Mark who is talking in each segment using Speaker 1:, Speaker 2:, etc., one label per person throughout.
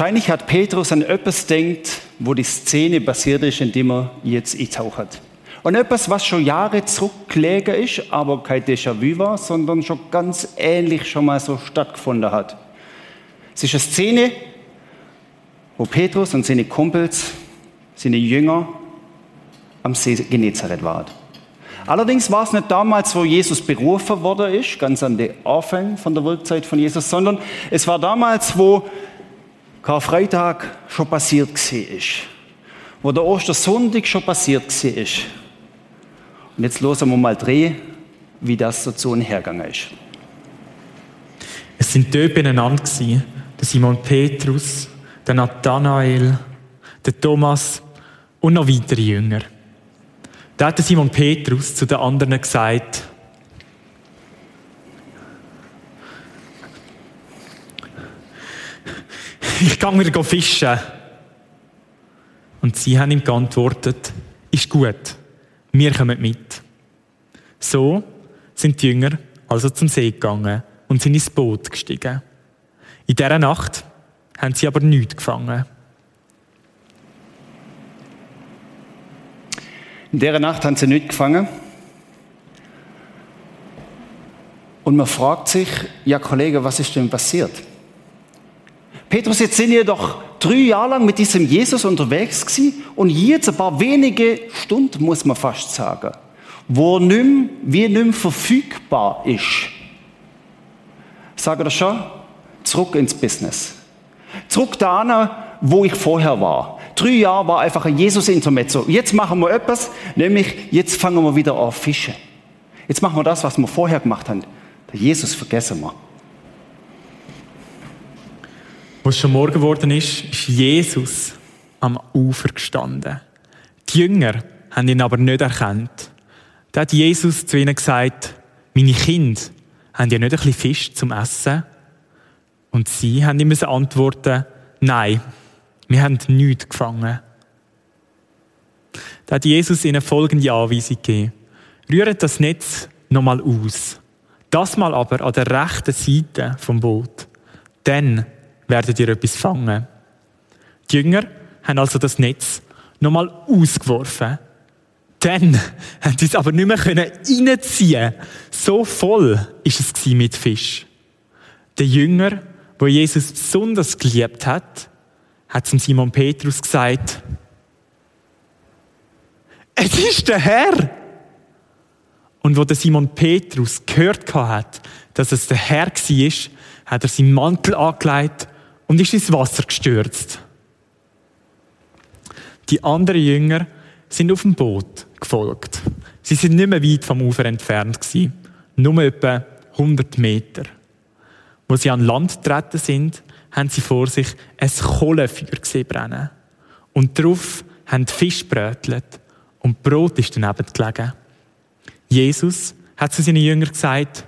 Speaker 1: Wahrscheinlich hat Petrus an etwas denkt, wo die Szene basiert ist, in dem er jetzt eintaucht. Und etwas, was schon Jahre zurückgelegen ist, aber kein Déjà-vu war, sondern schon ganz ähnlich schon mal so stattgefunden hat. Es ist eine Szene, wo Petrus und seine Kumpels, seine Jünger am See Genezareth waren. Allerdings war es nicht damals, wo Jesus berufen worden ist, ganz an den Anfang von der Wirkzeit von Jesus, sondern es war damals, wo Karfreitag schon passiert ist, wo der Ostersonntag schon passiert ist. Und jetzt hören wir mal drehen, wie das so zu und hergegangen ist.
Speaker 2: Es sind dort beieinander der Simon Petrus, der Nathanael, der Thomas und noch weitere Jünger. Da hat Simon Petrus zu den anderen gesagt, ich gehe wieder fischen. Und sie haben ihm geantwortet, ist gut, wir kommen mit. So sind die Jünger also zum See gegangen und sind ins Boot gestiegen. In dieser Nacht haben sie aber nichts gefangen.
Speaker 1: In dieser Nacht haben sie nichts gefangen. Und man fragt sich, ja Kollege, was ist denn passiert? Petrus, jetzt sind ihr doch drei Jahre lang mit diesem Jesus unterwegs gewesen und jetzt ein paar wenige Stunden, muss man fast sagen, wo nicht mehr, wie nicht mehr verfügbar ist. Sage das schon? Zurück ins Business. Zurück da wo ich vorher war. Drei Jahre war einfach ein Jesus-Intermezzo. Jetzt machen wir etwas, nämlich jetzt fangen wir wieder auf Fische. Jetzt machen wir das, was wir vorher gemacht haben. Der Jesus vergessen wir.
Speaker 2: Wo es schon Morgen geworden ist, ist Jesus am Ufer gestanden. Die Jünger haben ihn aber nicht erkannt. Da hat Jesus zu ihnen gesagt, meine Kinder, haben ihr nicht ein bisschen Fisch zum Essen? Und sie haben ihm antworten, nein, wir haben nichts gefangen. Da hat Jesus ihnen folgende Anweisung gegeben. Rührt das Netz nochmal aus. Das mal aber an der rechten Seite vom Boot. Dann werdet ihr etwas fangen. Die Jünger haben also das Netz nochmal ausgeworfen. Dann haben sie es aber nicht mehr reinziehen So voll ist es mit Fisch. Der Jünger, wo Jesus besonders geliebt hat, hat zum Simon Petrus gesagt, es ist der Herr. Und wo der Simon Petrus gehört hat, dass es der Herr war, hat er seinen Mantel angelegt und ist ins Wasser gestürzt. Die anderen Jünger sind auf dem Boot gefolgt. Sie sind nicht mehr weit vom Ufer entfernt gewesen, nur etwa 100 Meter. Wo sie an Land getreten sind, haben sie vor sich ein Kohlenfeuer gesehen brennen. Und darauf haben die Fisch brötelt und Brot ist daneben gelegen. Jesus hat zu seinen Jüngern gesagt,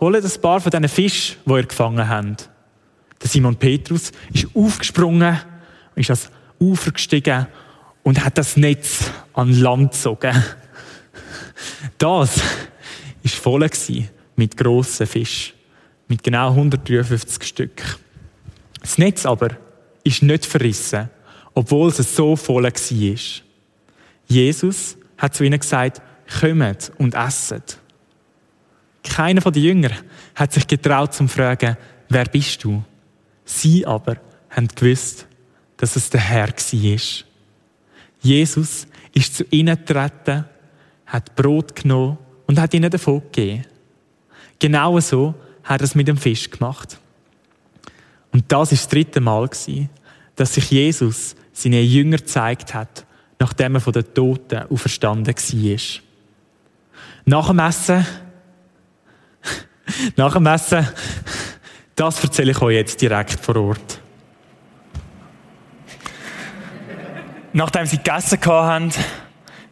Speaker 2: holt ein paar von diesen Fischen, die ihr gefangen habt. Simon Petrus ist aufgesprungen, ist ans Ufer gestiegen und hat das Netz an Land gezogen. Das war voll mit grossen Fischen, mit genau 153 Stück. Das Netz aber ist nicht verrissen, obwohl es so voll war. Jesus hat zu ihnen gesagt, kommt und esset. Keiner von den Jüngern hat sich getraut zu fragen, wer bist du? Sie aber haben gewusst, dass es der Herr war. Jesus ist zu ihnen getreten, hat Brot genommen und hat ihnen davon gegeben. Genau so hat er es mit dem Fisch gemacht. Und das ist das dritte Mal, dass sich Jesus seinen Jüngern gezeigt hat, nachdem er von den Toten auferstanden war. Nach dem Essen, nach dem Essen das erzähle ich euch jetzt direkt vor Ort. Nachdem sie gegessen haben,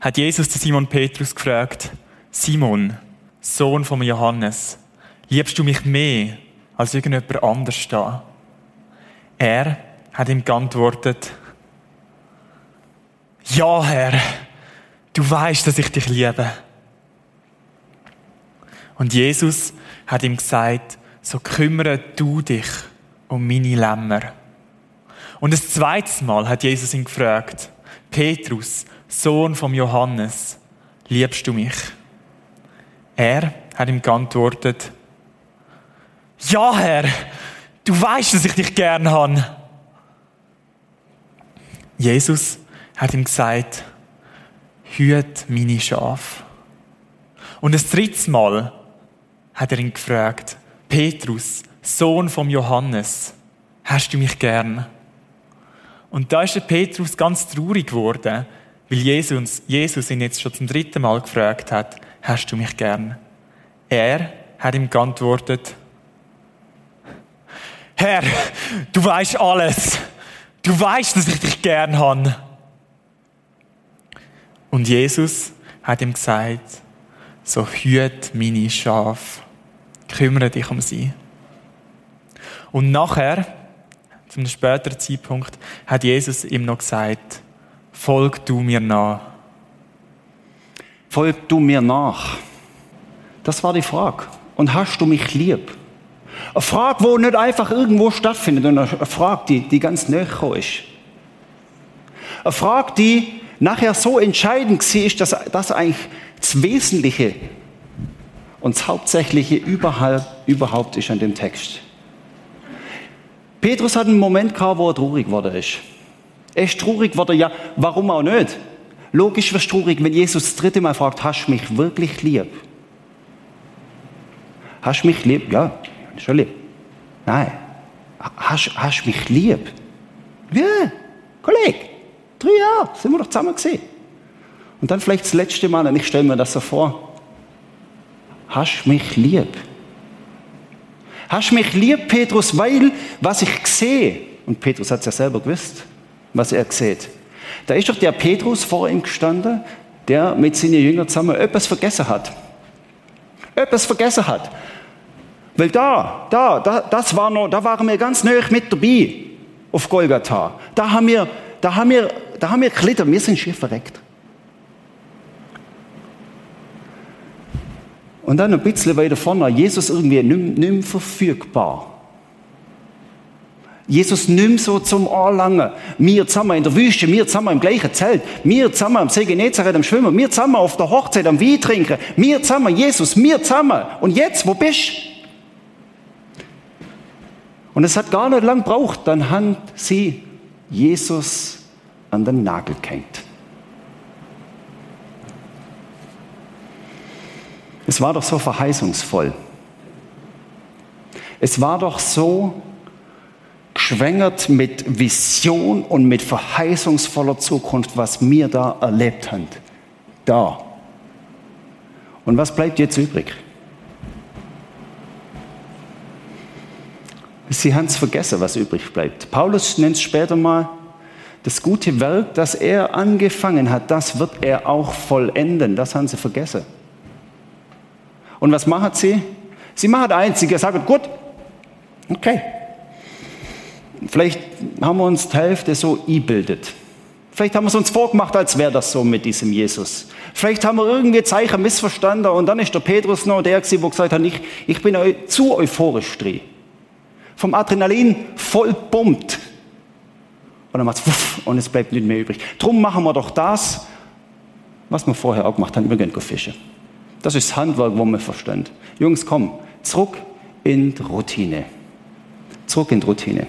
Speaker 2: hat Jesus zu Simon Petrus gefragt, Simon, Sohn von Johannes, liebst du mich mehr als irgendjemand anders da? Er hat ihm geantwortet, ja, Herr, du weißt, dass ich dich liebe. Und Jesus hat ihm gesagt, so kümmere du dich um meine Lämmer. Und das zweite Mal hat Jesus ihn gefragt, Petrus, Sohn vom Johannes, liebst du mich? Er hat ihm geantwortet, ja Herr, du weißt, dass ich dich gern habe. Jesus hat ihm gesagt, hüt meine Schafe. Und das dritte Mal hat er ihn gefragt, Petrus, Sohn vom Johannes, hast du mich gern? Und da ist der Petrus ganz traurig geworden, weil Jesus, Jesus ihn jetzt schon zum dritten Mal gefragt hat, hast du mich gern? Er hat ihm geantwortet, Herr, du weißt alles. Du weißt, dass ich dich gern habe. Und Jesus hat ihm gesagt, so hüt meine Schafe, kümmere dich um sie. Und nachher, zu einem späteren Zeitpunkt, hat Jesus ihm noch gesagt, folg du mir nach.
Speaker 1: Folg du mir nach. Das war die Frage. Und hast du mich lieb? Eine Frage, die nicht einfach irgendwo stattfindet, sondern eine Frage, die, die ganz näher ist. Eine Frage, die nachher so entscheidend war, dass das eigentlich das Wesentliche und das Hauptsächliche überhaupt, überhaupt ist an dem Text. Petrus hat einen Moment gehabt, wo er traurig geworden ist. Er ist traurig geworden, ja, warum auch nicht? Logisch wirst du traurig, wenn Jesus das dritte Mal fragt, hast du mich wirklich lieb? Hast du mich lieb? Ja, schon lieb. Nein. Hast du mich lieb? Ja, Kollege, drei Jahre sind wir doch zusammen gesehen. Und dann vielleicht das letzte Mal, und ich stelle mir das so vor. Hast mich lieb? Hast mich lieb, Petrus, weil was ich sehe, und Petrus hat es ja selber gewusst, was er sieht. Da ist doch der Petrus vor ihm gestanden, der mit seinen Jüngern zusammen etwas vergessen hat. Etwas vergessen hat. Weil da, da, da, das war noch, da waren wir ganz nöch mit dabei auf Golgatha. Da haben wir, da haben wir, da haben wir gelitten, wir sind schier verreckt. Und dann ein bisschen weiter vorne, Jesus irgendwie nicht, nicht mehr verfügbar. Jesus nimmt so zum Anlangen. Wir zusammen in der Wüste, wir zusammen im gleichen Zelt, wir zusammen am See Genezareth am Schwimmen, wir zusammen auf der Hochzeit am Wein trinken, wir zusammen, Jesus, wir zusammen. Und jetzt, wo bist? Und es hat gar nicht lang gebraucht, dann haben sie Jesus an den Nagel gehängt. Es war doch so verheißungsvoll. Es war doch so geschwängert mit Vision und mit verheißungsvoller Zukunft, was wir da erlebt haben. Da. Und was bleibt jetzt übrig? Sie haben es vergessen, was übrig bleibt. Paulus nennt es später mal, das gute Werk, das er angefangen hat, das wird er auch vollenden. Das haben sie vergessen. Und was macht sie? Sie macht eins, sie sagt, gut, okay. Vielleicht haben wir uns die Hälfte so einbildet. Vielleicht haben wir es uns vorgemacht, als wäre das so mit diesem Jesus. Vielleicht haben wir irgendwie Zeichen missverstanden und dann ist der Petrus noch der, der gesagt hat, ich, ich bin zu euphorisch drin vom Adrenalin voll pumpt. Und dann macht es und es bleibt nicht mehr übrig. Drum machen wir doch das, was wir vorher auch gemacht haben. Wir gehen fischen. Das ist das Handwerk, wo wir verstehen. Jungs, komm, zurück in die Routine. Zurück in die Routine.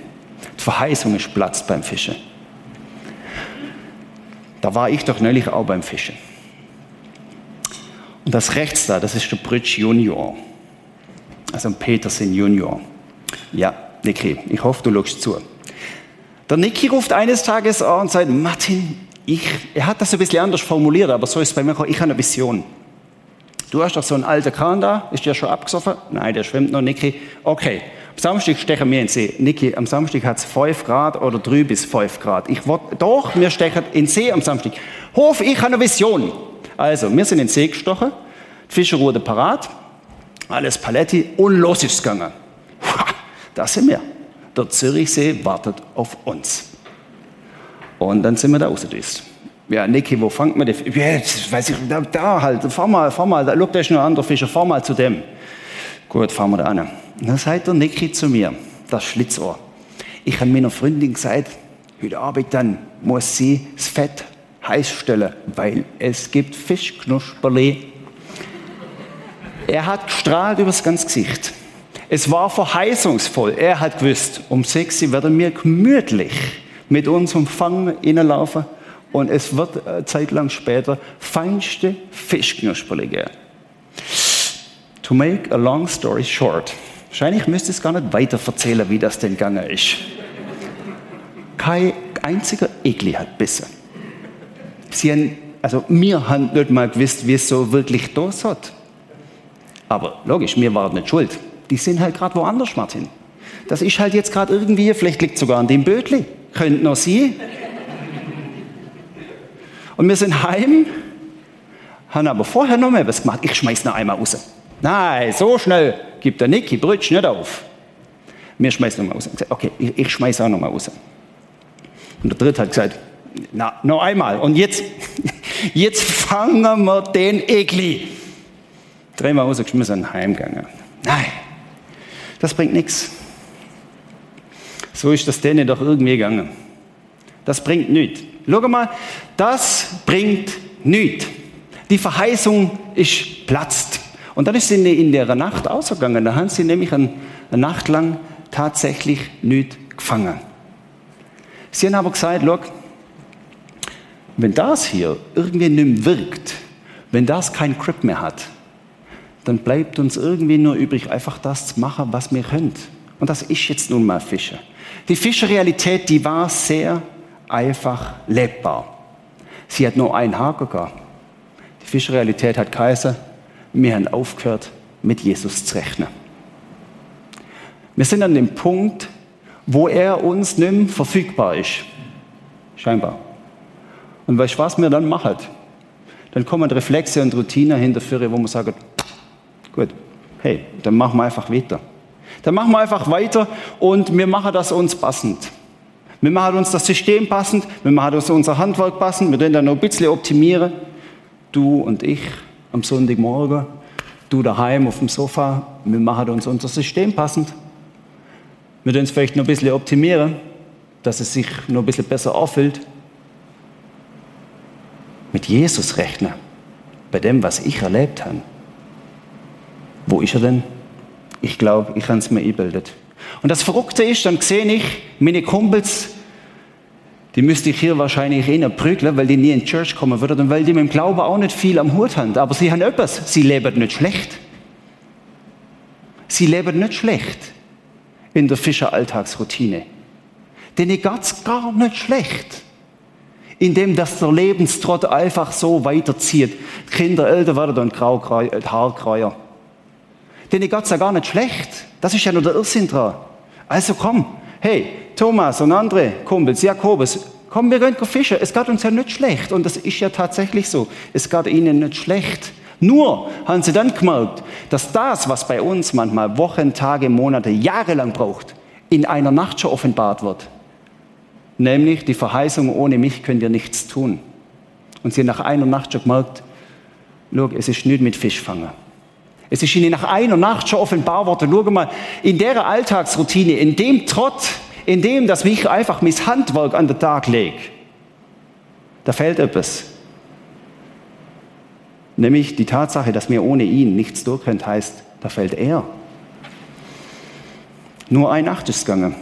Speaker 1: Die Verheißung ist Platz beim Fischen. Da war ich doch neulich auch beim Fischen. Und das rechts da, das ist der Bridge Junior. Also ein Petersen Junior. Ja, Niki, ich hoffe, du schaust zu. Der Niki ruft eines Tages an und sagt, Martin, ich, er hat das ein bisschen anders formuliert, aber so ist es bei mir, ich habe eine Vision. Du hast doch so einen alten Kahn da, ist der schon abgesoffen? Nein, der schwimmt noch, Niki. Okay, am Samstag stechen wir in den See. Niki, am Samstag hat es 5 Grad oder 3 bis 5 Grad. Ich wollte, doch, wir stechen in den See am Samstag. Hof, ich habe eine Vision. Also, wir sind in den See gestochen, die Fischer wurden parat, alles Paletti und los ist es gegangen. Da sind wir. Der Zürichsee wartet auf uns. Und dann sind wir da rausgedüst. Ja, Niki, wo fangt man Ja, jetzt weiß ich, da, da halt, fahr mal, fahr mal, da, da ist noch ein anderer Fischer, fahr mal zu dem. Gut, fahren wir da an. Dann sagt der Niki zu mir, das Schlitzohr. Ich habe meiner Freundin gesagt, Heute Abend dann muss sie das Fett heiß stellen, weil es gibt Fischknusperli. Er hat gestrahlt übers ganze Gesicht. Es war verheißungsvoll. Er hat gewusst, um sechs Uhr werden wir gemütlich mit uns umfangen, innenlaufen und es wird eine Zeit lang später feinste Fischknusperli geben. To make a long story short, wahrscheinlich müsste es gar nicht weiter erzählen, wie das denn gegangen ist. Kein einziger Egli hat bissen. Sie haben, also wir haben nicht mal gewusst, wie es so wirklich da hat. Aber logisch, wir waren nicht schuld. Die sind halt gerade woanders, Martin. Das ist halt jetzt gerade irgendwie, vielleicht liegt sogar an dem Bötli. Könnten noch Sie. Und wir sind heim, haben aber vorher noch mal was gemacht. Ich schmeiß noch einmal raus. Nein, so schnell gibt der Niki Brötchen nicht auf. Wir schmeißen noch mal raus. Okay, ich, ich schmeiß auch noch mal raus. Und der Dritte hat gesagt, na, noch einmal. Und jetzt, jetzt fangen wir den Egli. Dreimal rausgeschmissen, heimgegangen. Nein, das bringt nichts. So ist das denen doch irgendwie gegangen. Das bringt nichts. Schau mal, das bringt nichts. Die Verheißung ist platzt. Und dann ist sie in der Nacht ausgegangen. Da haben sie nämlich eine, Nacht lang tatsächlich nichts gefangen. Sie haben aber gesagt, look, wenn das hier irgendwie nicht wirkt, wenn das kein Grip mehr hat, dann bleibt uns irgendwie nur übrig, einfach das zu machen, was wir können. Und das ist jetzt nun mal Fische. Die Fischerrealität, die war sehr einfach lebbar. Sie hat nur ein Haken gehabt. Die Fischerrealität hat Kaiser, wir haben aufgehört, mit Jesus zu rechnen. Wir sind an dem Punkt, wo er uns nicht verfügbar ist. Scheinbar. Und weißt du, was wir dann machen? Dann kommen Reflexe und Routine hinterführen, wo man sagt, Gut, hey, dann machen wir einfach weiter. Dann machen wir einfach weiter und wir machen das uns passend. Wir machen uns das System passend, wir machen uns unser Handwerk passend, wir werden dann noch ein bisschen optimieren. Du und ich am Sonntagmorgen, du daheim auf dem Sofa, wir machen uns unser System passend. Wir werden es vielleicht noch ein bisschen optimieren, dass es sich noch ein bisschen besser auffüllt. Mit Jesus rechnen, bei dem, was ich erlebt habe. Wo ist er denn? Ich glaube, ich habe es mir eingebildet. Und das Verrückte ist, dann sehe ich, meine Kumpels, die müsste ich hier wahrscheinlich eher prügeln, weil die nie in die Church kommen würden und weil die mit dem Glauben auch nicht viel am Hut haben. Aber sie haben etwas. Sie leben nicht schlecht. Sie leben nicht schlecht in der Fischer-Alltagsroutine. Denen geht's gar nicht schlecht. Indem dass der Lebenstrott einfach so weiterzieht. Die Kinder älter werden und grau, Haarkräuer. Denen geht's ja gar nicht schlecht. Das ist ja nur der Irrsinn dran. Also komm, hey, Thomas und andere Kumpels, Jakobus, komm, wir gehen fischen. Es geht uns ja nicht schlecht. Und das ist ja tatsächlich so. Es geht ihnen nicht schlecht. Nur haben sie dann gemerkt, dass das, was bei uns manchmal Wochen, Tage, Monate, Jahre lang braucht, in einer Nacht schon offenbart wird. Nämlich die Verheißung, ohne mich könnt ihr nichts tun. Und sie nach einer Nacht schon gemerkt, schau, es ist nicht mit Fischfangen. Es ist ihnen nach einer Nacht schon offenbar worden. Schau mal, in der Alltagsroutine, in dem Trott, in dem, dass ich einfach mein Handwerk an den Tag lege, da fällt etwas. Nämlich die Tatsache, dass mir ohne ihn nichts durch können, heißt, da fällt er. Nur ein Nacht ist gegangen.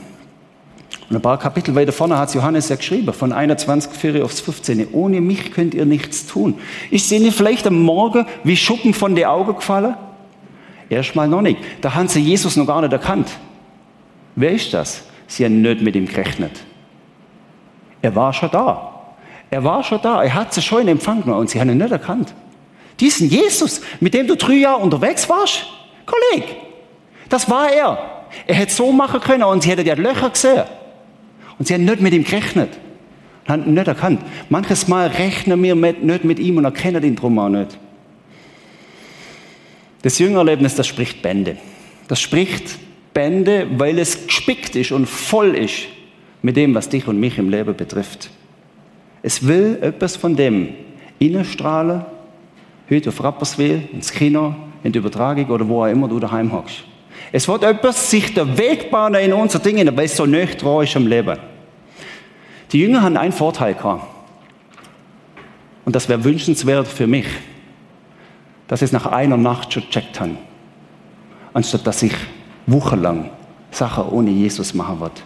Speaker 1: Und ein paar Kapitel weiter vorne hat Johannes ja geschrieben, von 21, 4 aufs 15. Ohne mich könnt ihr nichts tun. Ist Ihnen vielleicht am Morgen wie Schuppen von den Augen gefallen? Erstmal noch nicht. Da haben sie Jesus noch gar nicht erkannt. Wer ist das? Sie haben nicht mit ihm gerechnet. Er war schon da. Er war schon da. Er hat sie schon in Empfang genommen und sie haben ihn nicht erkannt. Diesen Jesus, mit dem du drei Jahre unterwegs warst, Kollege, das war er. Er hätte so machen können und sie hätten ja Löcher gesehen. Und sie haben nicht mit ihm gerechnet. Haben ihn nicht erkannt. Manches Mal rechnen wir mit, nicht mit ihm und erkennen ihn drum auch nicht. Das Jüngerlebnis, das spricht Bände. Das spricht Bände, weil es gespickt ist und voll ist mit dem, was dich und mich im Leben betrifft. Es will etwas von dem innenstrahlen, heute auf Rapperswil, ins Kino, in die Übertragung oder wo auch immer du daheim hockst. Es wird etwas sich der Weg bauen in unser Ding, weil es so nicht dran ist am Leben. Die Jünger haben einen Vorteil gehabt. Und das wäre wünschenswert für mich, dass sie es nach einer Nacht schon checkt haben. Anstatt dass ich wochenlang Sachen ohne Jesus machen wird.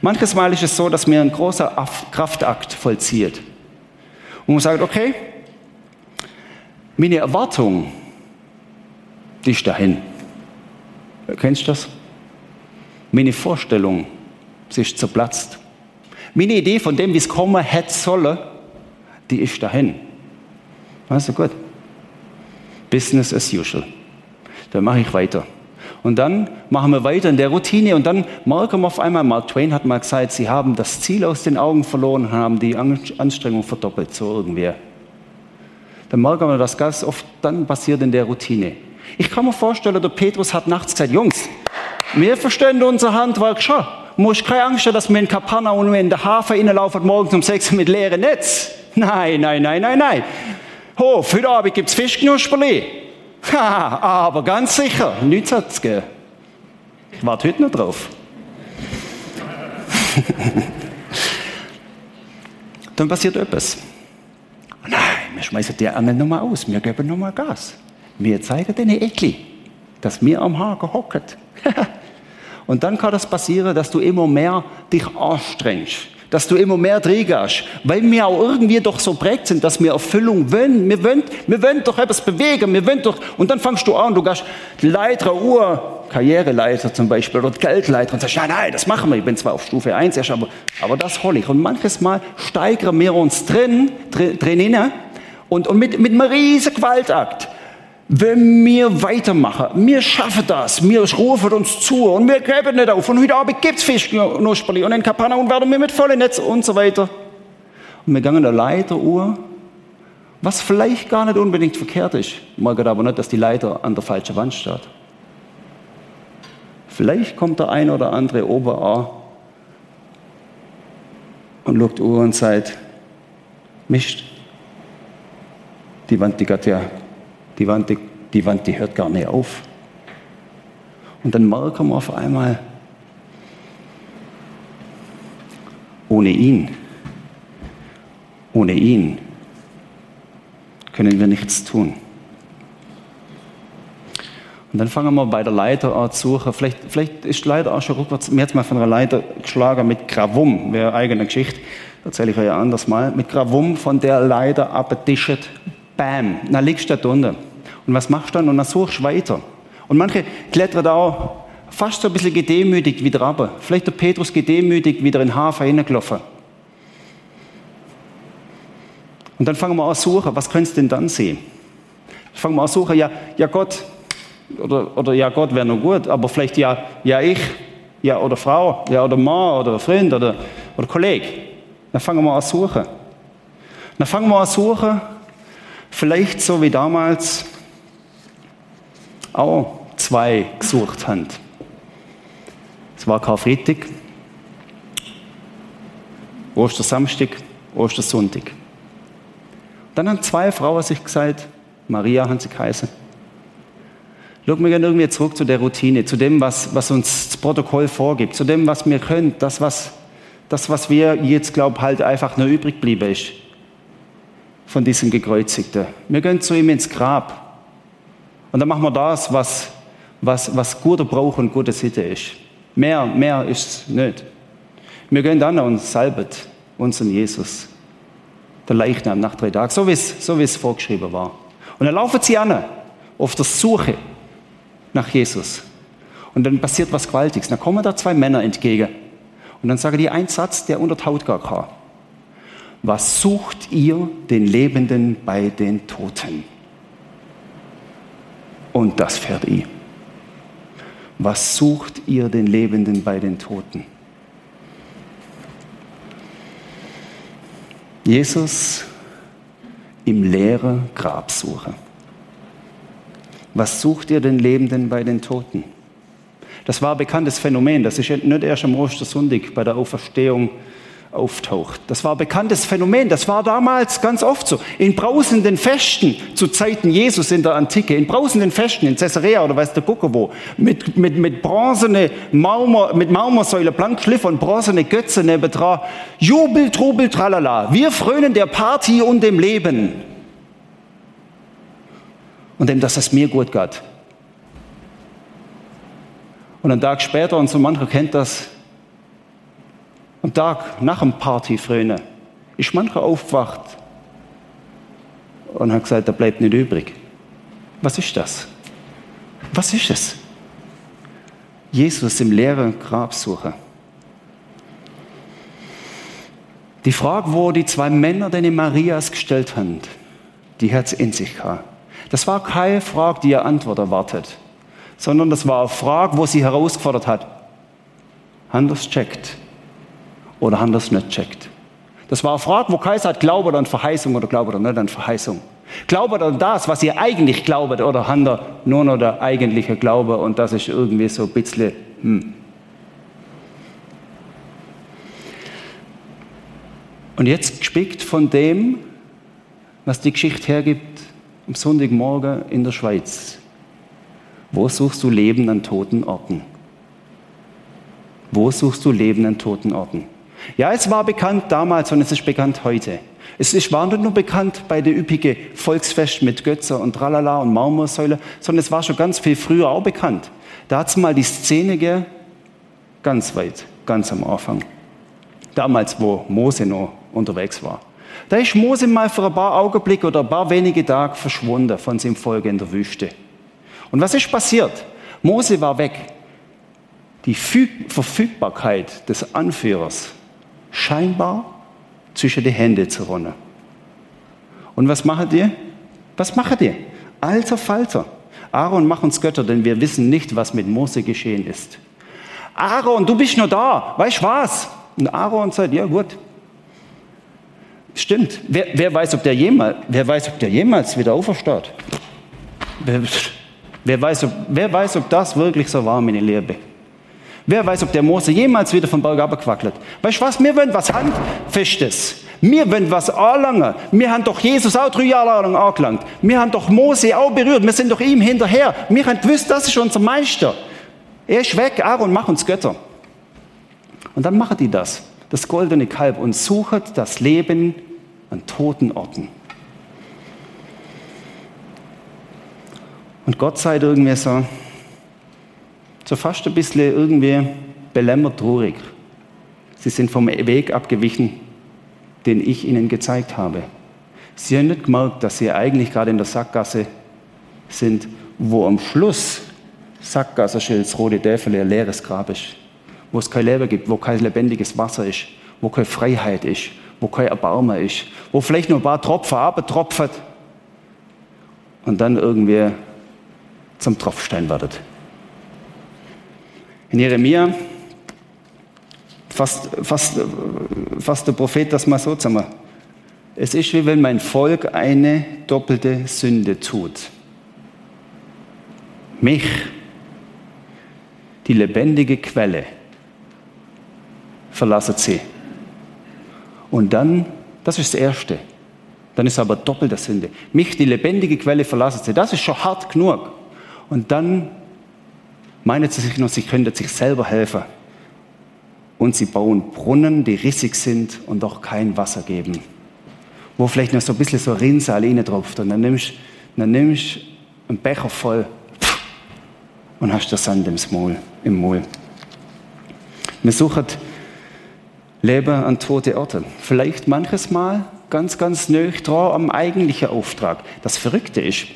Speaker 1: Manches Mal ist es so, dass mir ein großer Kraftakt vollzieht. Und man sagt, okay, meine Erwartung, die ist dahin. Kennst du das? Meine Vorstellung, sie ist zerplatzt. Meine Idee von dem, wie es kommen hätte sollen, die ist dahin. Also gut. Business as usual. Dann mache ich weiter. Und dann machen wir weiter in der Routine und dann merken wir auf einmal, Mark Twain hat mal gesagt, sie haben das Ziel aus den Augen verloren und haben die Anstrengung verdoppelt, so irgendwie. Dann merken wir, dass ganz oft dann passiert in der Routine. Ich kann mir vorstellen, der Petrus hat nachts gesagt, Jungs, wir verstehen unser Handwerk schon. Muss keine Angst haben, dass wir in Kapernaum in der Hafen reinlaufen morgens um sechs mit leeren Netz. Nein, nein, nein, nein, nein. Hof, heute Abend gibt es Fischknusperli. Ha, aber ganz sicher, nichts hat es gegeben. Ich warte heute noch drauf. Dann passiert etwas. Nein, wir schmeißen die anderen nochmal aus, wir geben nochmal Gas. Wir zeigen denen Ekli, dass wir am Haken hocken. Und dann kann das passieren, dass du immer mehr dich anstrengst dass du immer mehr trägst, weil wir auch irgendwie doch so prägt sind, dass wir Erfüllung wollen. Wir wollen, wir wollen doch etwas bewegen, wir wollen doch, und dann fangst du an, du gehst Leiter, Uhr, Karriereleiter zum Beispiel oder Geldleiter und sagst, ja, nein, das machen wir. Ich bin zwar auf Stufe 1 erst, aber, aber das hole ich. Und manches Mal steigern wir uns drin, drin, drin und, und mit, mit einem riesen Gewaltakt wenn wir weitermachen, wir schaffen das, wir rufen uns zu und wir geben nicht auf. Und heute Abend gibt es Fischknusperli und in Kapernaum werden wir mit vollen Netz und so weiter. Und wir gehen eine Leiteruhr, was vielleicht gar nicht unbedingt verkehrt ist. Mag aber nicht, dass die Leiter an der falschen Wand steht. Vielleicht kommt der ein oder andere Ober an und schaut Uhr und sagt, Mist, die Wand, die geht ja die Wand, die, die Wand, die hört gar nicht auf. Und dann merken wir auf einmal, ohne ihn, ohne ihn können wir nichts tun. Und dann fangen wir bei der Leiter an zu suchen. Vielleicht, vielleicht ist die Leiter auch schon rückwärts. Mir hat mal von einer Leiter geschlagen mit Gravum, wäre eigene Geschichte. Erzähle ich euch ja anders mal. Mit Gravum von der Leiter abgetischt. Bam, dann liegst du da drunter. Und was machst du dann? Und dann suchst du weiter. Und manche klettern da auch fast so ein bisschen gedemütigt wieder runter. Vielleicht der Petrus gedemütigt wieder in den Hafen hineingelaufen. Und dann fangen wir an zu suchen, was könntest du denn dann sehen? Fangen wir an zu suchen, ja, ja Gott, oder, oder ja Gott wäre noch gut, aber vielleicht ja, ja ich, ja oder Frau, ja oder Mann oder Freund oder, oder Kollege. Dann fangen wir an zu suchen. Dann fangen wir an zu suchen, vielleicht so wie damals, auch zwei gesucht haben. Es war Karfreitag, Ostersamstag, Ostersonntag. Dann haben zwei Frauen sich gesagt, Maria haben sie geheißen. Schauen wir gerne irgendwie zurück zu der Routine, zu dem, was, was uns das Protokoll vorgibt, zu dem, was wir können, das, was, das, was wir jetzt, glaube halt einfach nur übrig geblieben ist von diesem Gekreuzigten. Wir gehen zu ihm ins Grab. Und dann machen wir das, was, was, was guter Brauch und gute Sitte ist. Mehr, mehr ist es nicht. Wir gehen dann und salben unseren Jesus. Der Leichnam nach drei Tagen, so wie es, so wie es vorgeschrieben war. Und dann laufen sie an, auf der Suche nach Jesus. Und dann passiert was Gewaltiges. Dann kommen da zwei Männer entgegen. Und dann sagen die einen Satz, der unter Haut gar kann. Was sucht ihr den Lebenden bei den Toten? Und das fährt ihr. Was sucht ihr den Lebenden bei den Toten? Jesus im leeren Grab suche. Was sucht ihr den Lebenden bei den Toten? Das war ein bekanntes Phänomen. Das ist nicht erst am Ostersonntag bei der Auferstehung auftaucht. Das war ein bekanntes Phänomen. Das war damals ganz oft so. In brausenden Festen zu Zeiten Jesus in der Antike, in brausenden Festen in Caesarea oder weiß der Gucke wo, mit, mit, mit bronzene Marmor, mit Marmorsäule, blank Schliff und bronzene Götze nebendran. Jubel, Trubel, tralala. Wir frönen der Party und dem Leben. Und dem, dass es mir gut geht. Und einen Tag später, und so mancher kennt das, am Tag nach dem Partyfröne ist mancher aufgewacht und hat gesagt, da bleibt nicht übrig. Was ist das? Was ist es? Jesus im leeren Grab suchen. Die Frage, wo die zwei Männer den Marias gestellt haben, die hat es in sich gehabt. Das war keine Frage, die ihr Antwort erwartet, sondern das war eine Frage, wo sie herausgefordert hat. Anders checkt oder haben das nicht checkt. Das war eine Frage, wo Kaiser hat, glaubt an Verheißung oder glaubt er nicht an Verheißung. Glaubt an das, was ihr eigentlich glaubt, oder hat er nur noch der eigentliche Glaube und das ist irgendwie so ein bisschen, hm. Und jetzt gespickt von dem, was die Geschichte hergibt, am Sonntagmorgen in der Schweiz. Wo suchst du Leben an toten Orten? Wo suchst du Leben an toten Orten? Ja, es war bekannt damals und es ist bekannt heute. Es war nicht nur bekannt bei der üppigen Volksfest mit Götzer und Tralala und Marmorsäule, sondern es war schon ganz viel früher auch bekannt. Da hat es mal die Szene gegeben, ganz weit, ganz am Anfang. Damals, wo Mose noch unterwegs war. Da ist Mose mal für ein paar Augenblicke oder ein paar wenige Tage verschwunden von seinem Volk in der Wüste. Und was ist passiert? Mose war weg. Die Verfügbarkeit des Anführers scheinbar zwischen die Hände zu rennen. Und was macht ihr? Was macht ihr? Alter Falter. Aaron, mach uns Götter, denn wir wissen nicht, was mit Mose geschehen ist. Aaron, du bist nur da. Weißt was? Und Aaron sagt, ja gut. Stimmt. Wer, wer, weiß, ob der jemals, wer weiß, ob der jemals wieder aufersteht? Wer, wer, weiß, ob, wer weiß, ob das wirklich so war, meine Liebe? Wer weiß, ob der Mose jemals wieder vom Berg abgequackelt. Weißt du was? Wir wollen was Handfestes. Wir wollen was anlangen. Wir haben doch Jesus auch drei Jahre lang angelangt. Wir haben doch Mose auch berührt. Wir sind doch ihm hinterher. Wir haben gewusst, das ist unser Meister. Er ist weg, Aaron, mach uns Götter. Und dann machen die das, das goldene Kalb, und suchen das Leben an toten Orten. Und Gott sei irgendwie so, so fast ein bisschen irgendwie belämmert traurig. Sie sind vom Weg abgewichen, den ich ihnen gezeigt habe. Sie haben nicht gemerkt, dass sie eigentlich gerade in der Sackgasse sind, wo am Schluss Sackgasse Schilds, rote Däfel, ein leeres Grab ist. Wo es kein Leben gibt, wo kein lebendiges Wasser ist, wo keine Freiheit ist, wo kein Erbarmen ist, wo vielleicht nur ein paar Tropfen abtropfen und dann irgendwie zum Tropfstein werdet. In Jeremia fasst, fasst, fasst der Prophet das mal so zusammen. Es ist wie wenn mein Volk eine doppelte Sünde tut. Mich, die lebendige Quelle, verlassen sie. Und dann, das ist das Erste, dann ist aber doppelte Sünde. Mich, die lebendige Quelle, verlassen sie. Das ist schon hart genug. Und dann meinen sie sich noch, sie könnten sich selber helfen. Und sie bauen Brunnen, die rissig sind und doch kein Wasser geben. Wo vielleicht noch so ein bisschen so Rinnsal tropft. Und dann nimmst du einen Becher voll und hast das Sand im Maul. Im Maul. Wir suchen Leben an tote Orte. Vielleicht manches Mal ganz, ganz nöch dran am eigentlichen Auftrag. Das Verrückte ist,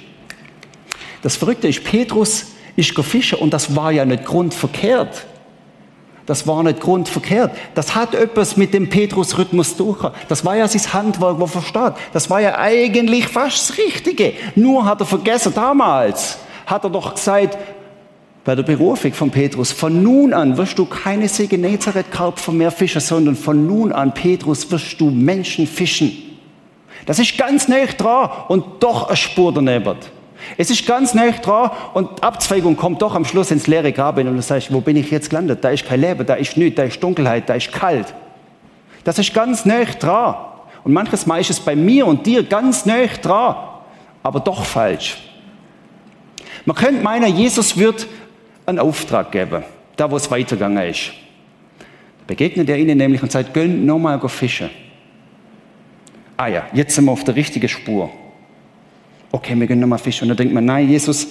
Speaker 1: das Verrückte ist, Petrus ist gefischt und das war ja nicht grundverkehrt. Das war nicht grundverkehrt. Das hat etwas mit dem Petrus-Rhythmus durch. Das war ja sein Handwerk, wo versteht. Das war ja eigentlich fast das Richtige. Nur hat er vergessen, damals hat er doch gesagt, bei der Berufung von Petrus, von nun an wirst du keine See Genezareth-Karpfen mehr fischen, sondern von nun an, Petrus, wirst du Menschen fischen. Das ist ganz nah dran und doch eine Spur daneben. Es ist ganz nah dran und Abzweigung kommt doch am Schluss ins leere Grab und du sagst, wo bin ich jetzt gelandet? Da ist kein Leben, da ist nichts, da ist Dunkelheit, da ist kalt. Das ist ganz nah dran. Und manches Mal ist es bei mir und dir ganz nah dran, aber doch falsch. Man könnte meinen, Jesus wird einen Auftrag geben, da wo es weitergegangen ist. Begegnet er ihnen nämlich und sagt, gönnt nochmal fischen. Ah ja, jetzt sind wir auf der richtigen Spur. Okay, wir gehen nochmal fischen. Und dann denkt man, nein, Jesus,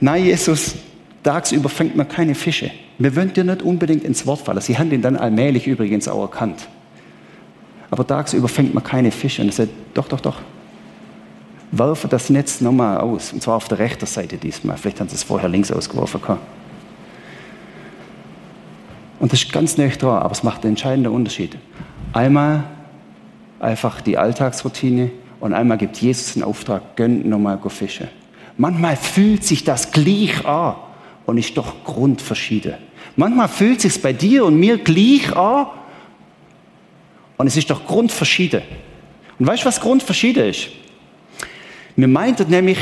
Speaker 1: nein, Jesus, tagsüber fängt man keine Fische. Wir wollen dir nicht unbedingt ins Wort fallen. Sie haben ihn dann allmählich übrigens auch erkannt. Aber tagsüber fängt man keine Fische. Und er sagt, doch, doch, doch. Werfe das Netz nochmal aus. Und zwar auf der rechten Seite diesmal. Vielleicht haben sie es vorher links ausgeworfen. Und das ist ganz nah dran, aber es macht einen entscheidenden Unterschied. Einmal einfach die Alltagsroutine und einmal gibt Jesus den Auftrag, gönnt nochmal Fische. Manchmal fühlt sich das gleich an und ist doch grundverschieden. Manchmal fühlt sich bei dir und mir gleich an und es ist doch grundverschieden. Und weißt du, was grundverschieden ist? Wir meinten nämlich,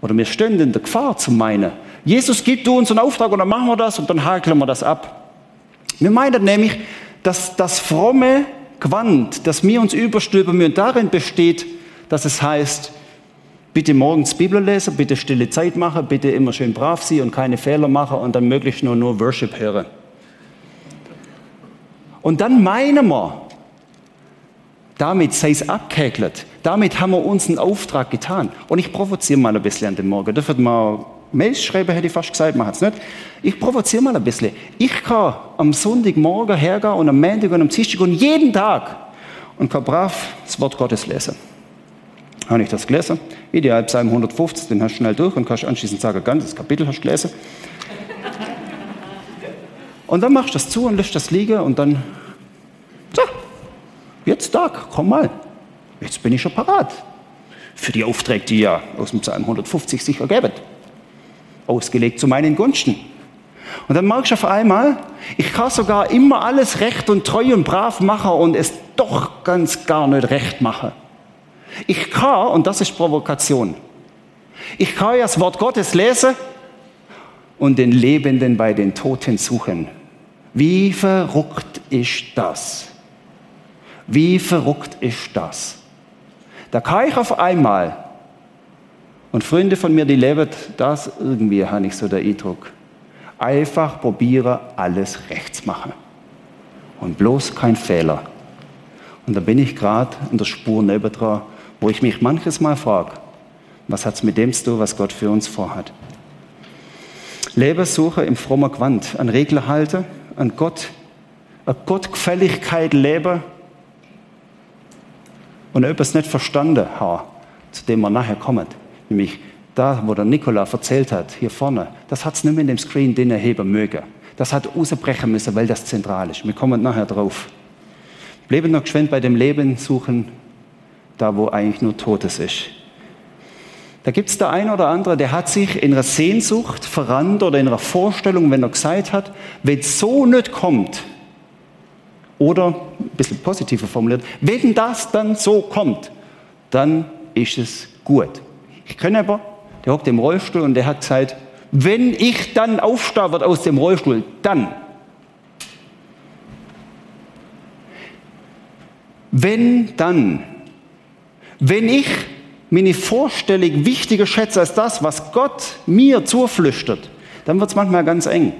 Speaker 1: oder wir stehen in der Gefahr zu meinen, Jesus gibt uns einen Auftrag und dann machen wir das und dann hakeln wir das ab. Wir meinen nämlich, dass das fromme Gewand, das wir uns überstülpen müssen, darin besteht, dass es heißt, bitte morgens Bibel lesen, bitte stille Zeit machen, bitte immer schön brav sein und keine Fehler machen und dann möglichst nur, nur Worship hören. Und dann meinen wir, damit sei es abgehäkelt. Damit haben wir uns einen Auftrag getan. Und ich provoziere mal ein bisschen an dem Morgen. Dürfen mal Mails schreiben, hätte ich fast gesagt, man hat es nicht. Ich provoziere mal ein bisschen. Ich kann am Sonntagmorgen hergehen und am Montag und am Dienstag und jeden Tag und kann brav das Wort Gottes lesen. Habe ich das gelesen? Ideal Psalm 150, den hast du schnell durch und kannst anschließend sagen, ganzes Kapitel hast du gelesen. Und dann machst du das zu und lässt das liegen und dann, so, Jetzt Tag, komm mal. Jetzt bin ich schon parat. Für die Aufträge, die ja aus dem Psalm 150 sich ergeben. Ausgelegt zu meinen Gunsten. Und dann merkst du auf einmal, ich kann sogar immer alles recht und treu und brav machen und es doch ganz gar nicht recht machen. Ich kann, und das ist Provokation, ich kann ja das Wort Gottes lesen und den Lebenden bei den Toten suchen. Wie verrückt ist das? Wie verrückt ist das? Da kann ich auf einmal, und Freunde von mir, die leben das irgendwie, habe ich so der Eindruck, einfach probiere alles rechts machen. Und bloß kein Fehler. Und da bin ich gerade in der Spur nebendran, wo ich mich manches Mal frage, was hat es mit dem zu tun, was Gott für uns vorhat? Lebensuche im frommer Quant, an Regeln halten, an Gott, an Gottgefälligkeit leben und etwas nicht verstanden habe, zu dem wir nachher kommen, nämlich da, wo der Nikola erzählt hat, hier vorne, das hat es nicht mehr in dem Screen den erheben mögen. Das hat rausbrechen müssen, weil das zentral ist. Wir kommen nachher drauf. Bleiben noch geschwind bei dem Leben suchen, da wo eigentlich nur Totes ist. Da gibt es der ein oder andere, der hat sich in einer Sehnsucht verrannt oder in einer Vorstellung, wenn er gesagt hat, wenn es so nicht kommt, oder, ein bisschen positiver formuliert, wenn das dann so kommt, dann ist es gut. Ich kenne aber, der hockt im Rollstuhl und der hat gesagt, wenn ich dann aufstehe wird aus dem Rollstuhl, dann. Wenn dann. Wenn ich meine Vorstellung wichtiger schätze als das, was Gott mir zuflüstert, dann wird es manchmal ganz eng.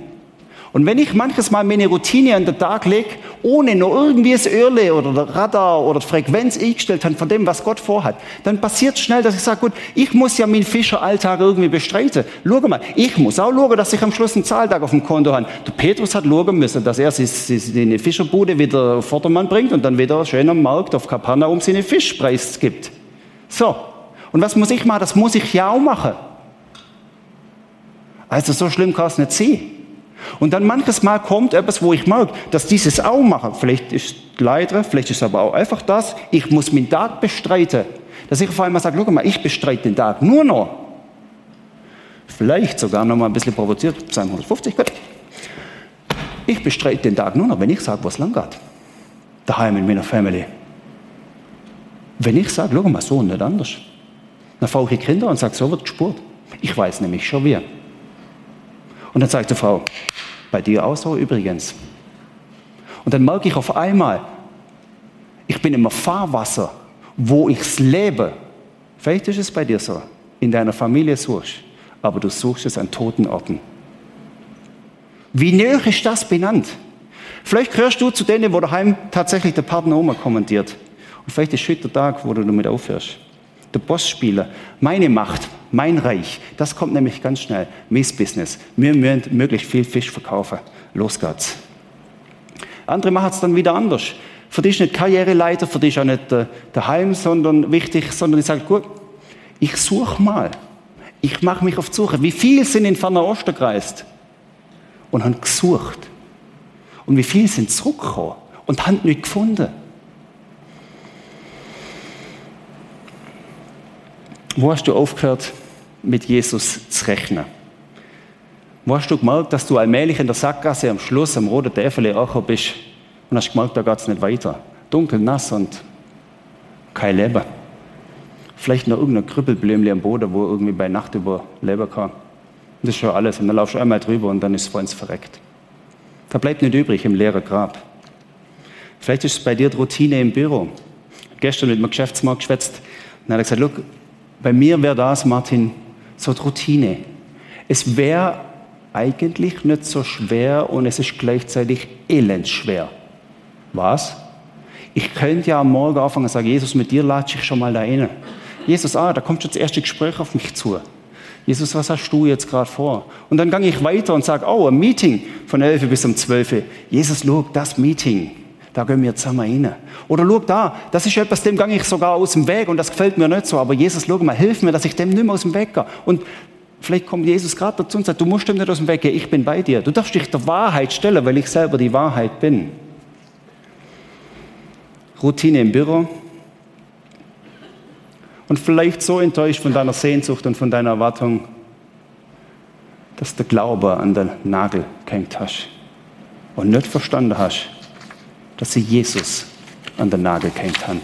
Speaker 1: Und wenn ich manches Mal meine Routine an den Tag lege, ohne nur irgendwie das Öhrle oder der Radar oder die Frequenz eingestellt habe von dem, was Gott vorhat, dann passiert schnell, dass ich sage, gut, ich muss ja meinen Fischeralltag irgendwie bestreiten. Schau mal, ich muss auch schauen, dass ich am Schluss einen Zahltag auf dem Konto habe. Der Petrus hat schauen müssen, dass er seine Fischerbude wieder Vordermann bringt und dann wieder schön am Markt auf Kapernaum seine Fischpreis gibt. So. Und was muss ich machen? Das muss ich ja auch machen. Also so schlimm kann es nicht sein. Und dann manches Mal kommt etwas, wo ich merke, dass dieses auch mache. Vielleicht ist es leider, vielleicht ist es aber auch einfach das. Ich muss meinen Tag bestreiten. Dass ich auf einmal sage, guck mal, ich bestreite den Tag nur noch. Vielleicht sogar noch mal ein bisschen provoziert, 250, gut. Ich bestreite den Tag nur noch, wenn ich sage, was lang geht. Daheim in meiner Family. Wenn ich sage, schau mal, so und nicht anders. Dann fahre ich Kinder und sage, so wird gespurt. Ich weiß nämlich schon wie. Und dann sagt die Frau, bei dir auch so übrigens. Und dann merke ich auf einmal, Ich bin im Fahrwasser, wo ich's lebe. Vielleicht ist es bei dir so. In deiner Familie suchst, aber du suchst es an toten Orten. Wie näher ist das benannt? Vielleicht gehörst du zu denen, wo daheim tatsächlich der Partner Oma kommentiert. Und vielleicht ist heute der Tag, wo du damit aufhörst. Der Bossspieler, meine Macht, mein Reich, das kommt nämlich ganz schnell. Missbusiness. Wir müssen möglichst viel Fisch verkaufen. Los geht's. Andere machen es dann wieder anders. Für dich ist nicht Karriereleiter, für dich auch nicht äh, daheim, sondern wichtig, sondern ich sage, gut, ich suche mal. Ich mache mich auf die Suche. Wie viele sind in Ferner Osten gereist und haben gesucht? Und wie viele sind zurückgekommen und haben nicht gefunden? Wo hast du aufgehört, mit Jesus zu rechnen? Wo hast du gemerkt, dass du allmählich in der Sackgasse am Schluss am roten Teufel angekommen bist und hast gemerkt, da geht es nicht weiter? Dunkel, nass und kein Leben. Vielleicht noch irgendein Krüppelblümchen am Boden, wo irgendwie bei Nacht überleben kann. Das ist schon alles. Und dann laufst du einmal drüber und dann ist es vor uns verreckt. Da bleibt nicht übrig im leeren Grab. Vielleicht ist es bei dir die Routine im Büro. Gestern mit meinem Geschäftsmann geschwätzt. Und dann hat er gesagt, bei mir wäre das, Martin, so die Routine. Es wäre eigentlich nicht so schwer und es ist gleichzeitig elendschwer. Was? Ich könnte ja am Morgen anfangen und sagen, Jesus, mit dir latsche ich schon mal da rein. Jesus, ah, da kommt schon das erste Gespräch auf mich zu. Jesus, was hast du jetzt gerade vor? Und dann gehe ich weiter und sage, oh, ein Meeting von 11 bis um 12. Jesus, schau, das Meeting, da gehen wir zusammen rein. Oder schau da, das ist etwas, dem gehe ich sogar aus dem Weg und das gefällt mir nicht so. Aber Jesus, schau mal, hilf mir, dass ich dem nicht mehr aus dem Weg gehe. Und vielleicht kommt Jesus gerade dazu und sagt, du musst dem nicht aus dem Weg gehen, ich bin bei dir. Du darfst dich der Wahrheit stellen, weil ich selber die Wahrheit bin. Routine im Büro. Und vielleicht so enttäuscht von deiner Sehnsucht und von deiner Erwartung, dass der Glaube an den Nagel gehängt hast und nicht verstanden hast, dass sie Jesus an den Nagel gehängt haben.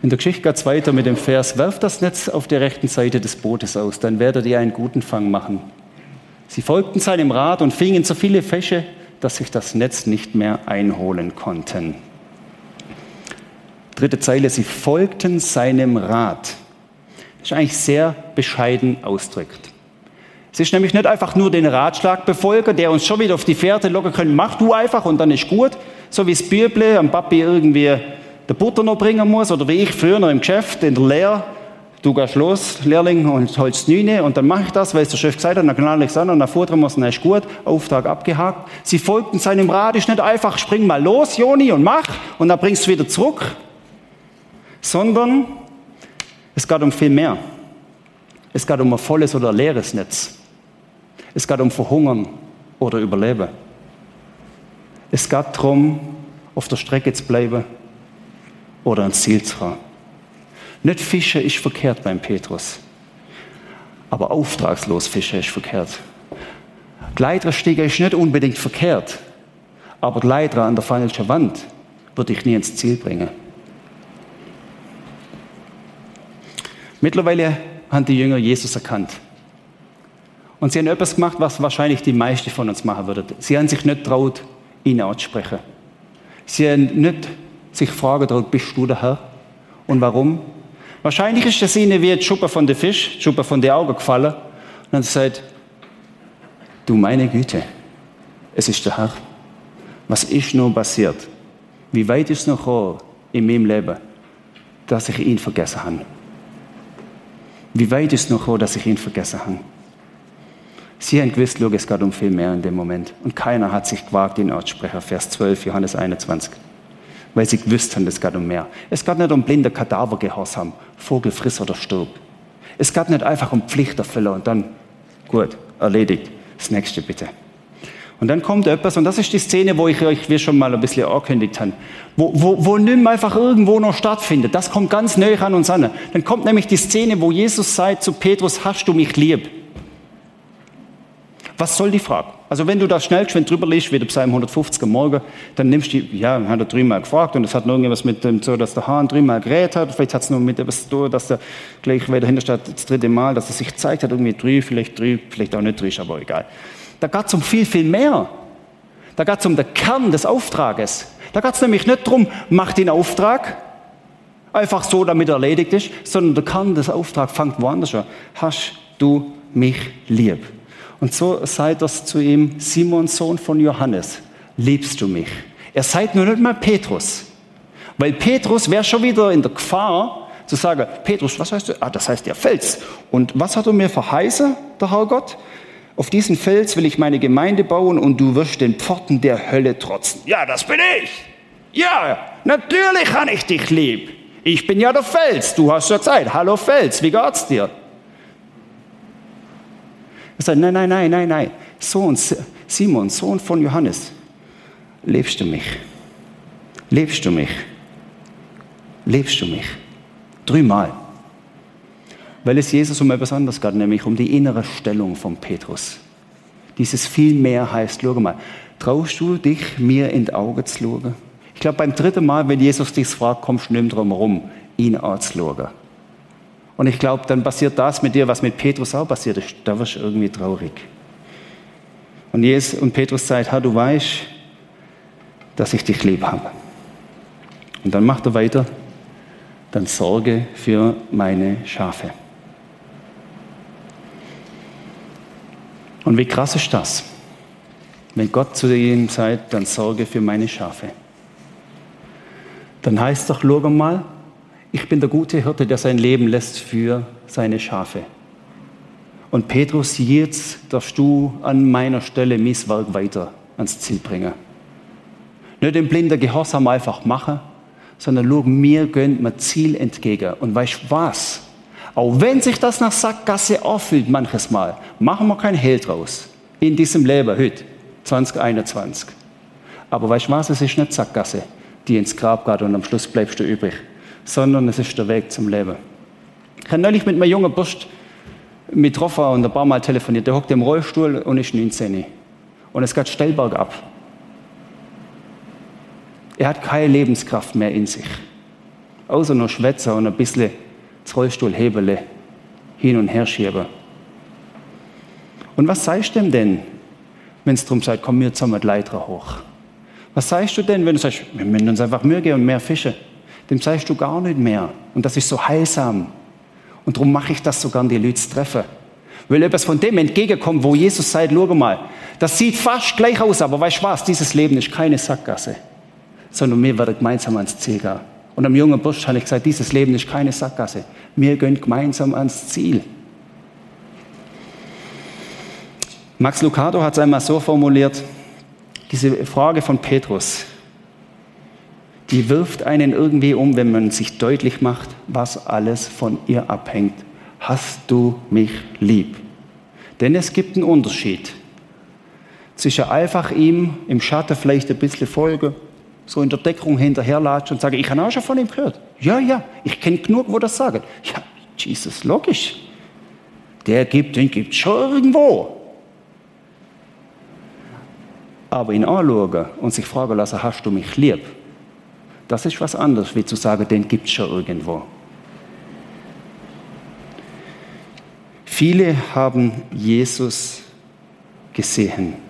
Speaker 1: In der Geschichte geht es weiter mit dem Vers, werft das Netz auf der rechten Seite des Bootes aus, dann werdet ihr einen guten Fang machen. Sie folgten seinem Rat und fingen so viele Fische, dass sich das Netz nicht mehr einholen konnten. Dritte Zeile, sie folgten seinem Rat. Das ist eigentlich sehr bescheiden ausdrückt. Es ist nämlich nicht einfach nur den Ratschlag befolgen, der uns schon wieder auf die Fährte locken können, mach du einfach und dann ist gut, so wie das Büble am Papi irgendwie der Butter noch bringen muss oder wie ich früher noch im Geschäft in der Lehre du gehst los, Lehrling, und holst Nüne, und dann mache ich das, weil es der Chef gesagt hat, dann knall ich es an, und dann futtern wir es, dann ist gut, Auftrag abgehakt. Sie folgten seinem Rat, ist nicht einfach, spring mal los, Joni, und mach, und dann bringst du wieder zurück, sondern es geht um viel mehr. Es geht um ein volles oder leeres Netz. Es geht um Verhungern oder Überleben. Es geht darum, auf der Strecke zu bleiben oder ans Ziel zu fahren. Nicht Fische ist verkehrt beim Petrus. Aber auftragslos Fische ist verkehrt. Die ist nicht unbedingt verkehrt. Aber die Leiter an der falschen Wand würde ich nie ins Ziel bringen. Mittlerweile haben die Jünger Jesus erkannt. Und sie haben etwas gemacht, was wahrscheinlich die meisten von uns machen würden. Sie haben sich nicht traut, ihn anzusprechen. Sie haben nicht sich fragen traut, bist du der Herr? Und warum? Wahrscheinlich ist das ihnen wie die Schuppe von der Fisch, die Schuppe von den Augen gefallen. Und dann sagt, du meine Güte, es ist der Herr. Was ist nun passiert? Wie weit ist noch gekommen in meinem Leben, dass ich ihn vergessen habe? Wie weit ist noch gekommen, dass ich ihn vergessen habe? Sie haben gewusst, es geht um viel mehr in dem Moment. Und keiner hat sich gewagt, ihn auszusprechen. Vers 12, Johannes 21 weil sie gewusst haben, es geht um mehr. Es geht nicht um blinde Kadavergehorsam, Vogel friss oder stirb. Es geht nicht einfach um Pflichterfüller und dann, gut, erledigt. Das nächste bitte. Und dann kommt etwas, und das ist die Szene, wo ich euch wie schon mal ein bisschen angekündigt habe, wo, wo, wo nimm einfach irgendwo noch stattfindet. Das kommt ganz neu an uns an. Dann kommt nämlich die Szene, wo Jesus sagt zu Petrus, hast du mich lieb? Was soll die Frage? Also wenn du da schnell geschwind drüber liest, wie der Psalm 150 am Morgen, dann nimmst du, ja, hat er dreimal gefragt und es hat noch irgendwas mit dem so, dass der Hahn dreimal geredet hat, vielleicht hat es noch mit etwas zu tun, dass er gleich wieder dahinter steht, das dritte Mal, dass er sich zeigt hat, irgendwie drei, vielleicht drei, vielleicht auch nicht drei, aber egal. Da geht es um viel, viel mehr. Da geht es um den Kern des Auftrages. Da geht es nämlich nicht darum, mach den Auftrag, einfach so, damit er erledigt ist, sondern der Kern des Auftrags fängt woanders an. Hast du mich lieb? Und so sagt das zu ihm, Simon, Sohn von Johannes, liebst du mich? Er sagt nur nicht mal Petrus. Weil Petrus wäre schon wieder in der Gefahr, zu sagen, Petrus, was heißt du? Ah, das heißt der Fels. Und was hat er mir verheißen, der Herr Gott? Auf diesen Fels will ich meine Gemeinde bauen und du wirst den Pforten der Hölle trotzen. Ja, das bin ich. Ja, natürlich habe ich dich lieb. Ich bin ja der Fels. Du hast ja Zeit. Hallo Fels, wie geht's dir? Er sagt, nein, nein, nein, nein, nein. Sohn, Simon, Sohn von Johannes, lebst du mich? Lebst du mich? Lebst du mich? Dreimal. Weil es Jesus um etwas anderes geht, nämlich um die innere Stellung von Petrus. Dieses viel mehr heißt, schau mal, traust du dich, mir in die Augen zu schauen? Ich glaube, beim dritten Mal, wenn Jesus dich fragt, kommst du nicht drum herum, ihn anzuschauen. Und ich glaube, dann passiert das mit dir, was mit Petrus auch passiert ist. Da wirst du irgendwie traurig. Und, Jesus, und Petrus sagt, ha, du weißt, dass ich dich lieb habe. Und dann macht er weiter, dann sorge für meine Schafe. Und wie krass ist das? Wenn Gott zu ihm sagt, dann sorge für meine Schafe. Dann heißt doch, schau mal, ich bin der gute Hirte, der sein Leben lässt für seine Schafe. Und Petrus, jetzt darfst du an meiner Stelle mein Werk weiter ans Ziel bringen. Nicht den blinden Gehorsam einfach machen, sondern schau, mir gönnt man Ziel entgegen. Und weißt was? Auch wenn sich das nach Sackgasse anfühlt manches Mal, machen wir kein Hehl draus. In diesem Leben heute, 2021. Aber weißt was? Es ist nicht Sackgasse, die ins Grab geht und am Schluss bleibst du übrig, sondern es ist der Weg zum Leben. Ich habe neulich mit einem jungen Bursch mit getroffen und ein paar Mal telefoniert. Der hockt im Rollstuhl und ist 19. Und es geht steil bergab. Er hat keine Lebenskraft mehr in sich. Außer nur Schwätzer und ein bisschen das Rollstuhlhebele hin und her schieben. Und was sagst du denn, wenn es darum sagt, komm, wir zusammen die Leiter hoch? Was sagst du denn, wenn du sagst, wir müssen uns einfach Mühe geben und mehr Fische? Dem sagst du gar nicht mehr. Und das ist so heilsam. Und darum mache ich das sogar an die Leute treffen. Weil etwas von dem entgegenkommt, wo Jesus sagt, schau mal, das sieht fast gleich aus, aber weißt du was, dieses Leben ist keine Sackgasse sondern wir werden gemeinsam ans Ziel gehen. Und am jungen Bursch habe ich gesagt, dieses Leben ist keine Sackgasse. Wir gehen gemeinsam ans Ziel. Max Lucado hat es einmal so formuliert, diese Frage von Petrus, die wirft einen irgendwie um, wenn man sich deutlich macht, was alles von ihr abhängt. Hast du mich lieb? Denn es gibt einen Unterschied zwischen einfach ihm im Schatten vielleicht ein bisschen folgen so in der Deckung hinterherlatsche und sage, ich habe auch schon von ihm gehört. Ja, ja, ich kenne genug, wo das sagen. Ja, Jesus, logisch. Der gibt, den gibt schon irgendwo. Aber ihn anschauen und sich fragen lassen, hast du mich lieb? Das ist was anderes, wie zu sagen, den gibt es schon irgendwo. Viele haben Jesus gesehen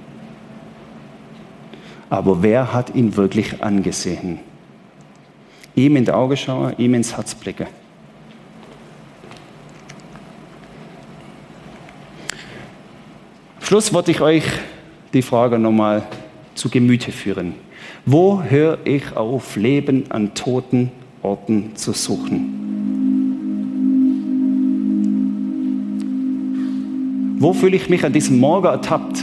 Speaker 1: aber wer hat ihn wirklich angesehen? Ihm in die Augen schauen, ihm ins Herz blicken. Schluss wollte ich euch die Frage nochmal zu Gemüte führen. Wo höre ich auf, Leben an toten Orten zu suchen? Wo fühle ich mich an diesem Morgen ertappt,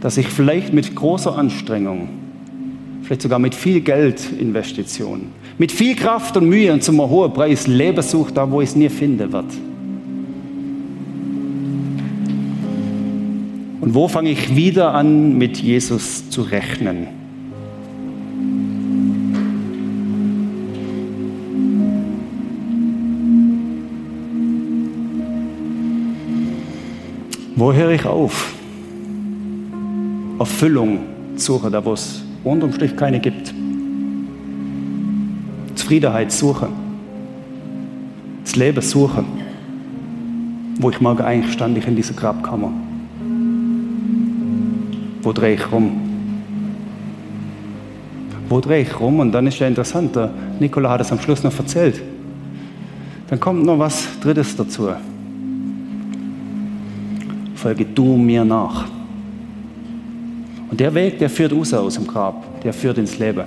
Speaker 1: dass ich vielleicht mit großer Anstrengung, vielleicht sogar mit viel Geldinvestitionen, mit viel Kraft und Mühe und zum hohen Preis Leben suche, da wo ich es nie finden wird. Und wo fange ich wieder an, mit Jesus zu rechnen? Wo höre ich auf? Erfüllung suche, da wo es unterm Strich keine gibt. Zufriedenheit suche. Das Leben suche. Wo ich mag, eigentlich stand ich in dieser Grabkammer. Wo drehe ich rum? wo drehe ich rum? Und dann ist ja interessant, der Nikola hat es am Schluss noch erzählt. Dann kommt noch was Drittes dazu. Folge du mir nach. Und der Weg, der führt raus aus dem Grab, der führt ins Leben.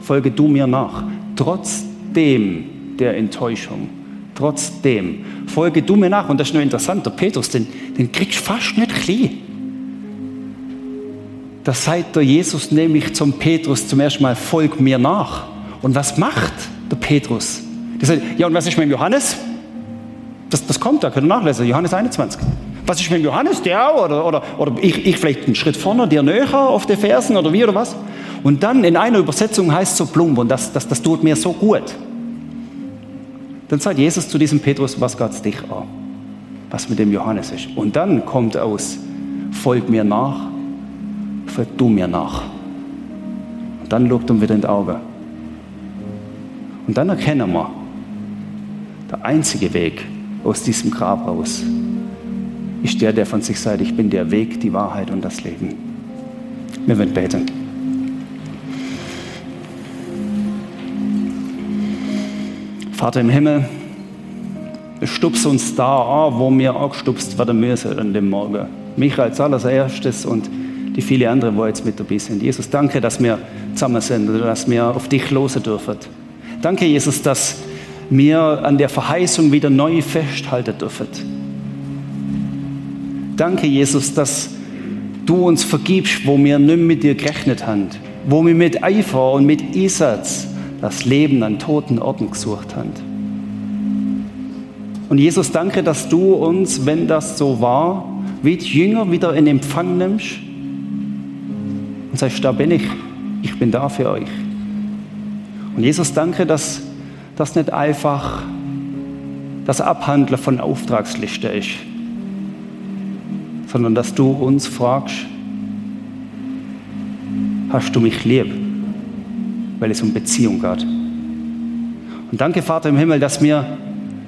Speaker 1: Folge du mir nach. Trotzdem der Enttäuschung. Trotzdem. Folge du mir nach. Und das ist nur interessant, der Petrus, den, den kriegst du fast nicht klein. Da sagt der Jesus nämlich zum Petrus zum ersten Mal, folg mir nach. Und was macht der Petrus? Der sagt, ja, und was ist mit dem Johannes? Das, das kommt, da könnt ihr nachlesen, Johannes 21. Was ist mit dem Johannes? Der auch? Oder, oder, oder ich, ich vielleicht einen Schritt vorne, dir näher auf die Fersen oder wie oder was? Und dann in einer Übersetzung heißt es so plump und das, das, das tut mir so gut. Dann sagt Jesus zu diesem Petrus, was geht dich an? Was mit dem Johannes ist. Und dann kommt aus, folg mir nach, folg du mir nach. Und dann schaut er wieder in die Augen. Und dann erkennen wir, der einzige Weg aus diesem Grab raus ist der, der von sich sagt, ich bin der Weg, die Wahrheit und das Leben. Wir werden beten. Vater im Himmel, stupst uns da an, wo wir auch gestupst werden müssen an dem Morgen. Mich als allererstes und die vielen anderen, die jetzt mit dabei sind. Jesus, danke, dass wir zusammen sind und dass wir auf dich losen dürfen. Danke, Jesus, dass wir an der Verheißung wieder neu festhalten dürfen. Danke, Jesus, dass du uns vergibst, wo wir nicht mit dir gerechnet haben, wo wir mit Eifer und mit Einsatz das Leben an toten Orten gesucht haben. Und Jesus, danke, dass du uns, wenn das so war, wie die Jünger wieder in Empfang nimmst und sagst, da bin ich, ich bin da für euch. Und Jesus, danke, dass das nicht einfach das Abhandeln von Auftragsliste ist, sondern dass du uns fragst, hast du mich lieb, weil es um Beziehung geht. Und danke, Vater im Himmel, dass wir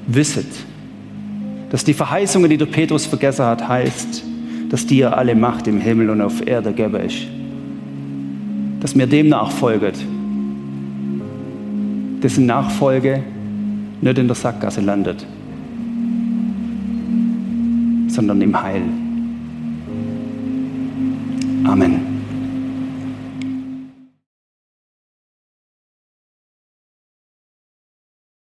Speaker 1: wissen, dass die Verheißungen, die der Petrus vergessen hat, heißt, dass dir alle Macht im Himmel und auf Erde gäbe ist. Dass wir dem nachfolgen dessen Nachfolge nicht in der Sackgasse landet, sondern im Heil. Amen.